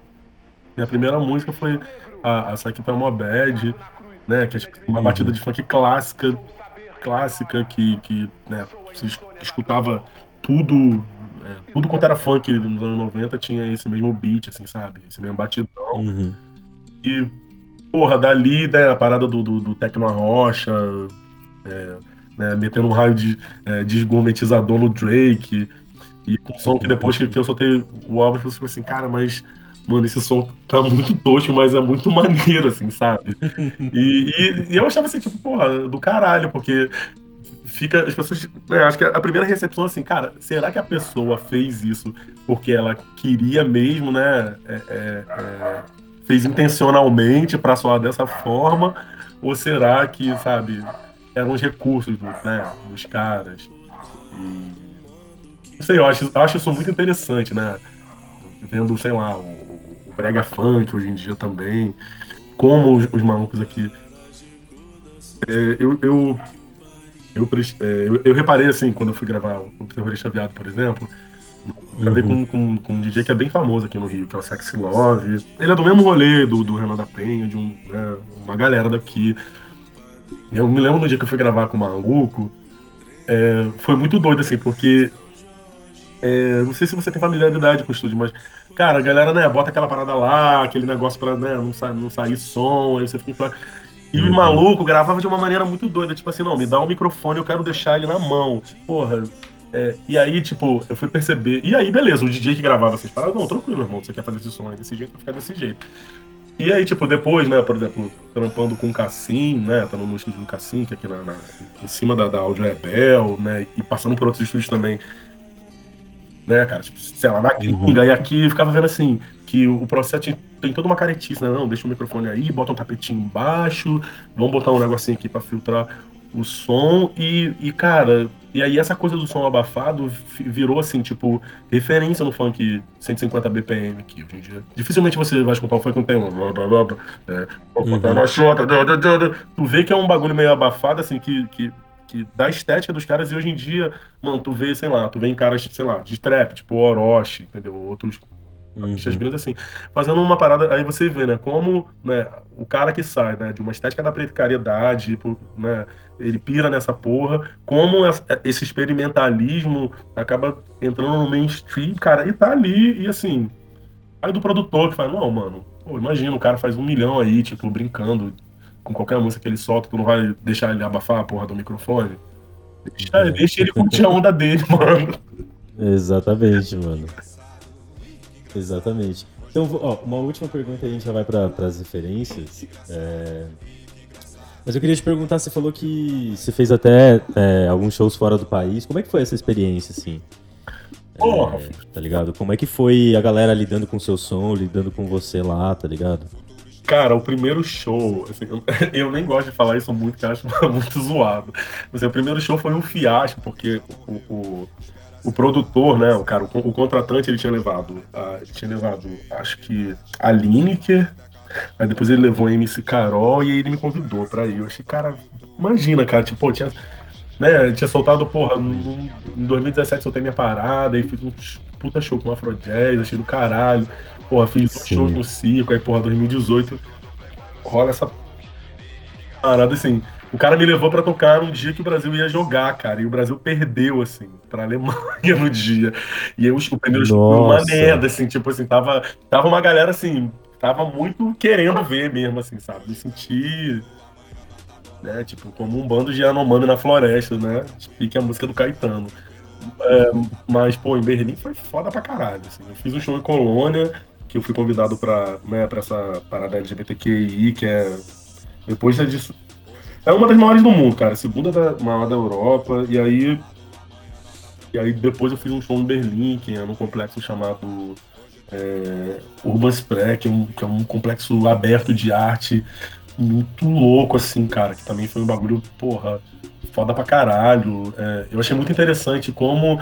Minha primeira música foi a, a Pra Bad, né? Que é tipo, uma batida de funk clássica, clássica, que, que né, você es- escutava tudo, é, tudo quanto era funk nos anos 90 tinha esse mesmo beat, assim, sabe? Esse mesmo batidão. Uhum. E, porra, dali, né, a parada do, do, do Tecno Rocha, é, né, metendo um raio de é, desgourmetizador no Drake, e com som que depois que, que eu soltei o álbum, eu falei assim, cara, mas, mano, esse som tá muito tosco, mas é muito maneiro, assim, sabe? E, e, e eu achava assim, tipo, porra, do caralho, porque fica, as pessoas, né, acho que a primeira recepção assim, cara, será que a pessoa fez isso porque ela queria mesmo, né, é, é, é, fez intencionalmente pra soar dessa forma, ou será que, sabe, eram os recursos né, dos caras? E, não sei, eu acho, eu acho isso muito interessante, né? Vendo, sei lá, o Brega Funk hoje em dia também, como os, os malucos aqui. É, eu, eu, eu, é, eu, eu reparei, assim, quando eu fui gravar o Terrorista Viado, por exemplo, gravei com, com, com um DJ que é bem famoso aqui no Rio, que é o Sexy Love. Ele é do mesmo rolê do, do Renan da Penha, de um, né, uma galera daqui. Eu me lembro no dia que eu fui gravar com o Maluco, é, foi muito doido, assim, porque. é, não sei se você tem familiaridade com o estúdio, mas, cara, a galera, né, bota aquela parada lá, aquele negócio pra né, não, sa não sair som, aí você fica. E Uhum. o maluco gravava de uma maneira muito doida, tipo assim, não, me dá um microfone, eu quero deixar ele na mão. Porra. é, e aí, tipo, eu fui perceber. E aí, beleza, o DJ que gravava essas paradas, não, tranquilo, irmão, você quer fazer esse som aí desse jeito, vai ficar desse jeito. E aí, tipo, depois, né, por exemplo, trampando com o Cassim, né, estando no estúdio do Cassim, que é aqui na, na- em cima da, da Audio Rebel, né, e passando por outros estúdios também, né, cara, tipo, sei lá, na gringa, e aqui ficava vendo assim, que o processo tem- toda uma caretice, né, não, deixa o microfone aí, bota um tapetinho embaixo, vamos botar um negocinho aqui pra filtrar o som, e, e cara, e aí essa coisa do som abafado virou assim, tipo, referência no funk 150 BPM aqui hoje em dia. Dificilmente você vai escutar um funk que não tem um. é, Uhum. Tu vê que é um bagulho meio abafado, assim, que, que, que dá estética dos caras, e hoje em dia, mano, tu vê, sei lá, tu vê em caras, sei lá, de trap, tipo Orochi, entendeu? Outros Uhum. artistas grandes assim, fazendo uma parada, aí você vê, né, como, né, o cara que sai, né, de uma estética da precariedade, tipo, né, ele pira nessa porra, como esse experimentalismo acaba entrando no mainstream, cara, e tá ali, e assim, aí do produtor que fala, não, mano, pô, imagina, o cara faz um milhão aí, tipo, brincando com qualquer música que ele solta, tu não vai deixar ele abafar a porra do microfone? Deixa, deixa ele curtir a onda dele, mano. Exatamente, mano. Exatamente. Então, ó, uma última pergunta e a gente já vai para as referências. É, Mas eu queria te perguntar, você falou que você fez até é, alguns shows fora do país. Como é que foi essa experiência, assim? É, Porra. tá ligado? Como é que foi a galera lidando com o seu som, lidando com você lá, tá ligado? Cara, o primeiro show, assim, eu, nem gosto de falar isso muito, eu acho muito zoado. Mas assim, o primeiro show foi um fiasco, porque o, o, o produtor, né, o cara, o, o contratante, ele tinha levado, a- ele tinha levado, acho que a Lineker, aí depois ele levou a MC Carol e aí ele me convidou pra ir. Eu achei, cara, imagina, cara, tipo, tinha, né, tinha soltado, porra, em em 2017 soltei minha parada, e fiz um puta show com o Afrojazz, achei do caralho. Porra, fiz um show no circo, aí, porra, 2018 rola essa parada assim. O cara me levou pra tocar num dia que o Brasil ia jogar, cara, e o Brasil perdeu, assim, pra Alemanha no dia. E eu, o primeiro show foi uma merda, assim, tipo assim, tava, tava uma galera, assim, tava muito querendo ver mesmo, assim, sabe? Me senti, né, tipo, como um bando de Yanomami na floresta, né? Pique a música do Caetano. É, mas, pô, em Berlim foi foda pra caralho, assim. Eu fiz um show em Colônia, que eu fui convidado pra, né, pra essa parada LGBTQI, que é. Depois disso. É uma das maiores do mundo, cara. Segunda da, maior da Europa. E aí. E aí depois eu fiz um show em Berlim, que é num complexo chamado é, Urban Spree, que é, um, que é um complexo aberto de arte muito louco, assim, cara. Que também foi um bagulho, porra, foda pra caralho. É, eu achei muito interessante como.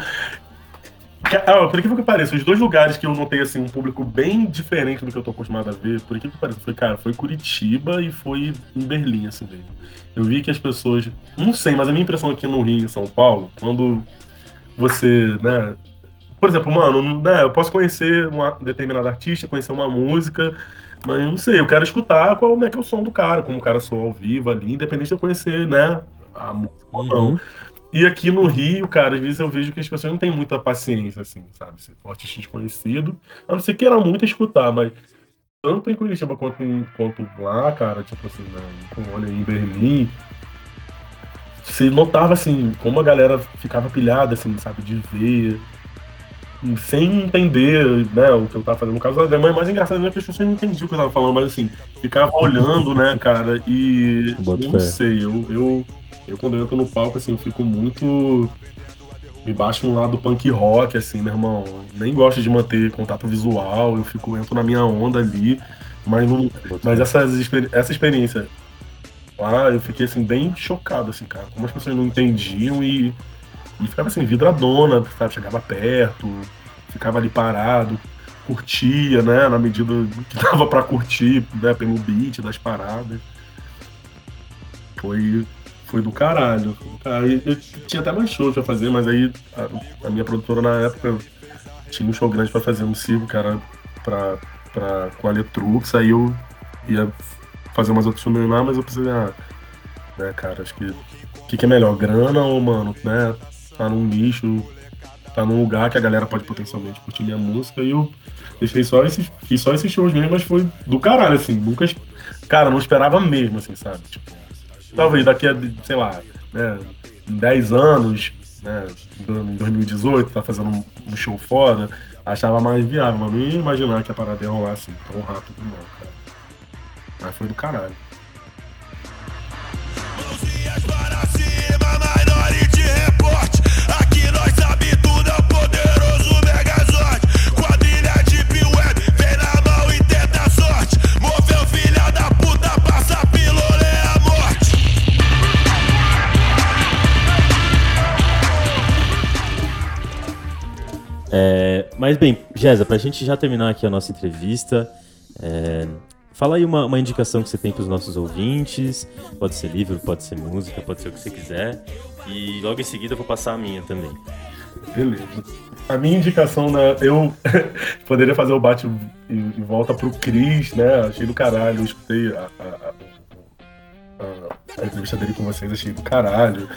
Ah, por incrível que pareça, os dois lugares que eu notei assim, um público bem diferente do que eu tô acostumado a ver, por incrível que pareça, foi, cara, foi Curitiba e foi em Berlim, assim mesmo. Eu vi que as pessoas. Não sei, mas a minha impressão aqui no Rio, em São Paulo, quando você, né. Por exemplo, mano, né, eu posso conhecer uma determinada artista, conhecer uma música, mas eu não sei, eu quero escutar qual é, que é o som do cara, como o cara soa ao vivo ali, independente de eu conhecer, né, a música ou não. Uhum. E aqui no Rio, cara, às vezes eu vejo que as pessoas não têm muita paciência, assim, sabe? Se for artista desconhecido, a não ser que queira muito escutar, mas tanto em Curitiba quanto, quanto lá, cara, tipo assim, né, com olho em Berlim, você notava, assim, como a galera ficava pilhada, assim, sabe, de ver, sem entender, né, o que eu tava fazendo. No caso da Alemanha, mais engraçado é que as pessoas não entendiam o que eu tava falando, mas assim, ficava olhando, né, cara, e eu fé. não sei, eu, eu, eu quando eu entro no palco, assim, eu fico muito. Me baixo no lado punk rock, assim, meu irmão. Nem gosto de manter contato visual, eu fico, entro na minha onda ali, mas, não, mas essas, essa experiência lá, eu fiquei, assim, bem chocado, assim, cara, como as pessoas não entendiam e, e ficava, assim, vidradona, sabe, chegava perto, ficava ali parado, curtia, né, na medida que dava pra curtir, né, pelo beat das paradas. Foi, foi do caralho. caralho. Eu tinha até mais shows pra fazer, mas aí a, a minha produtora na época tinha um show grande pra fazer no circo, era pra, pra, com a Letrux, aí eu ia fazer umas outras filmes lá, mas eu precisei, ah, né, cara, acho que o que, que é melhor, grana ou, mano, né, tá num nicho tá num lugar que a galera pode potencialmente curtir minha música e eu deixei só esses, fiz só esses shows mesmo, mas foi do caralho, assim, nunca, cara, não esperava mesmo, assim, sabe? Tipo, talvez daqui a, sei lá, né, 10 anos, né, em 2018, tá fazendo um, show foda, achava mais viável, mas não ia imaginar que a parada ia rolar assim, tão rápido não, cara. Mas foi do caralho. É, mas bem, Jéssica, pra gente já terminar aqui a nossa entrevista, é, fala aí uma, uma indicação que você tem pros nossos ouvintes. Pode ser livro, pode ser música, pode ser o que você quiser. E logo em seguida eu vou passar a minha também. Beleza. A minha indicação, né? Eu poderia fazer o bate e, volta pro Cris, né? Achei do caralho. Eu escutei a, a, a- entrevista dele com vocês, achei do caralho.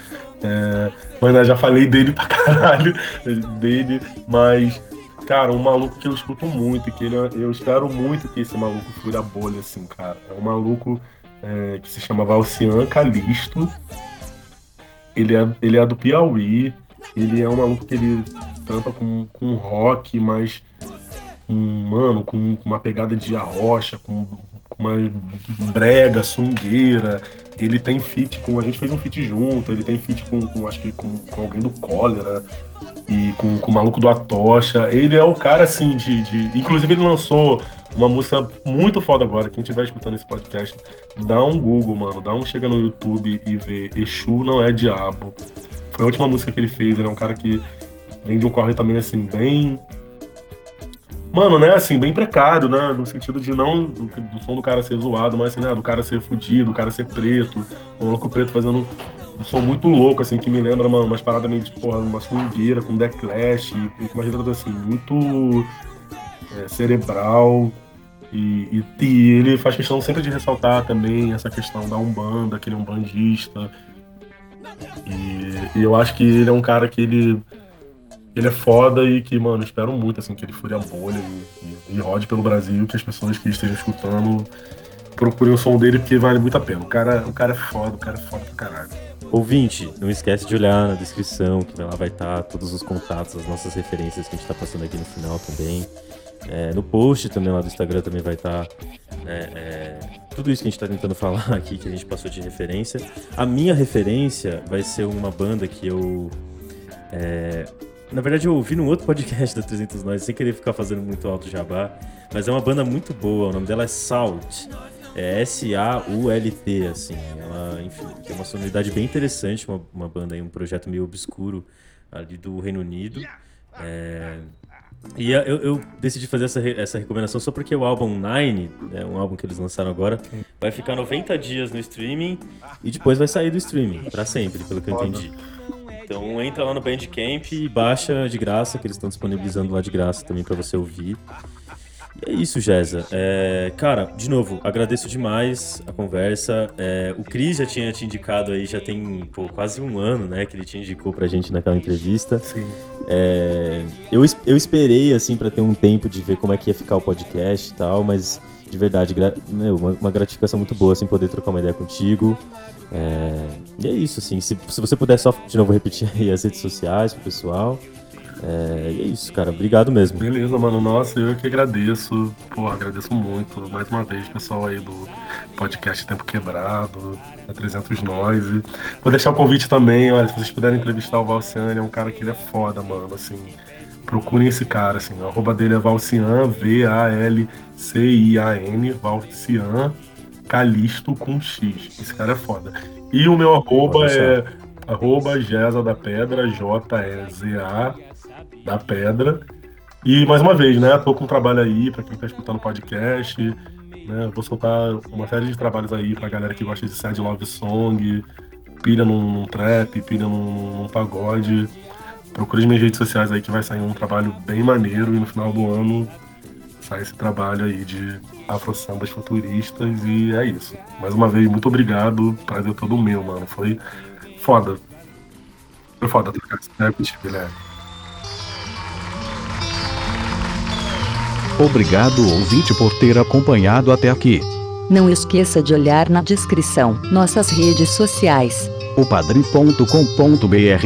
É, mas né, já falei dele pra caralho, dele, mas, cara, um maluco que eu escuto muito, que ele, eu espero muito que esse maluco fure a bolha, assim, cara. É um maluco é, que se chama Valcian Calisto. Ele é, ele é do Piauí. Ele é um maluco que ele tampa com, com rock, mas mano, com, com uma pegada de arrocha, com uma brega, sungueira. Ele tem feat com. A gente fez um feat junto, ele tem feat com, com acho que com, com alguém do cólera e com, com o maluco do Atocha. Ele é o cara assim de, de. Inclusive ele lançou uma música muito foda agora. Quem estiver escutando esse podcast, dá um Google, mano. Dá um chega no YouTube e vê Exu não é diabo. Foi a última música que ele fez. Ele é um cara que vem de um corre também assim, bem. Mano, né, assim, bem precário, né? No sentido de não do, som do cara ser zoado, mas assim, né? Do cara ser fudido, do cara ser preto, o louco preto fazendo um som muito louco, assim, que me lembra uma, umas paradas meio de, porra, uma swingueira com e com umas letras assim, muito é, cerebral. E, e, e ele faz questão sempre de ressaltar também essa questão da Umbanda, que ele é um bandista. E, e eu acho que ele é um cara que ele, ele é foda e que, mano, espero muito assim, que ele fure a bolha e, e, e rode pelo Brasil, que as pessoas que estejam escutando procurem o som dele, porque vale muito a pena. O cara, o cara é foda, o cara é foda pra caralho. Ouvinte, não esquece de olhar na descrição, que lá vai estar todos os contatos, as nossas referências que a gente tá passando aqui no final também. É, no post também lá do Instagram também vai estar né, é, tudo isso que a gente tá tentando falar aqui, que a gente passou de referência. A minha referência vai ser uma banda que eu. é, na verdade, eu ouvi num outro podcast da 300 Nós, sem querer ficar fazendo muito alto jabá, mas é uma banda muito boa, o nome dela é Salt. É S-A-U-L-T, assim. Ela, enfim, tem uma sonoridade bem interessante, uma, uma banda aí, um projeto meio obscuro ali do Reino Unido. É, e eu, eu decidi fazer essa, essa recomendação só porque o álbum Nine, né, um álbum que eles lançaram agora, vai ficar 90 dias no streaming e depois vai sair do streaming, pra sempre, pelo que eu entendi. Então entra lá no Bandcamp e baixa de graça, que eles estão disponibilizando lá de graça também pra você ouvir. E é isso, Jéssica. É, cara, de novo, agradeço demais a conversa. É, o Cris já tinha te indicado aí, já tem pô, quase um ano, né, que ele te indicou pra gente naquela entrevista. Sim. É, eu, eu esperei, assim, pra ter um tempo de ver como é que ia ficar o podcast e tal, mas de verdade, gra- meu, uma, uma gratificação muito boa, assim, poder trocar uma ideia contigo. É, e é isso, assim, se, se você puder só, de novo, repetir aí as redes sociais pro pessoal. É, e é isso, cara, obrigado mesmo. Beleza, mano. Nossa, eu que agradeço. Pô, agradeço muito. Mais uma vez, pessoal aí do podcast Tempo Quebrado, da 300 Nós. Vou deixar o convite também, olha, se vocês puderem entrevistar o Valciane, é um cara que ele é foda, mano, assim. Procurem esse cara, assim. O arroba dele é Valcian, V-A-L-C-I-A-N, Valcian Calisto com X. Esse cara é foda. E o meu arroba é arroba Geza da Pedra, J-E-Z-A da Pedra. E mais uma vez, né? Tô com um trabalho aí pra quem tá escutando o podcast. Né, vou soltar uma série de trabalhos aí pra galera que gosta de sad love song, pilha num, num trap, pilha num, num pagode. Procure as minhas redes sociais aí que vai sair um trabalho bem maneiro e no final do ano reforçar esse trabalho aí de afro-sambas futuristas e é isso. Mais uma vez, muito obrigado, prazer todo meu, mano. Foi foda. Foi foda trocar esse repetir, Guilherme. Obrigado ouvinte por ter acompanhado até aqui. Não esqueça de olhar na descrição nossas redes sociais o padrim.com.br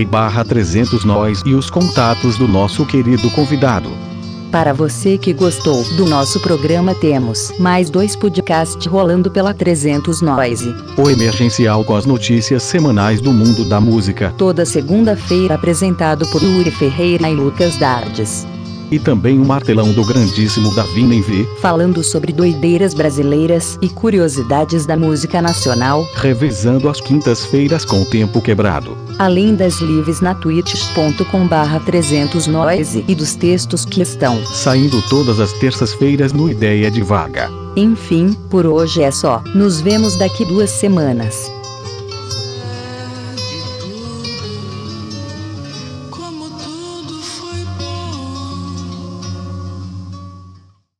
barra 300 nós e os contatos do nosso querido convidado. Para você que gostou do nosso programa, temos mais dois podcasts rolando pela 300 Noise. O emergencial com as notícias semanais do mundo da música. Toda segunda-feira apresentado por Yuri Ferreira e Lucas Dardes. E também o martelão do grandíssimo Davi Nenvi, Falando sobre doideiras brasileiras e curiosidades da música nacional, revezando as quintas-feiras com o tempo quebrado. além das lives na twitch.com barra 300 Noise e dos textos que estão. Saindo todas as terças-feiras no Ideia de Vaga. Enfim, por hoje é só. Nos vemos daqui duas semanas.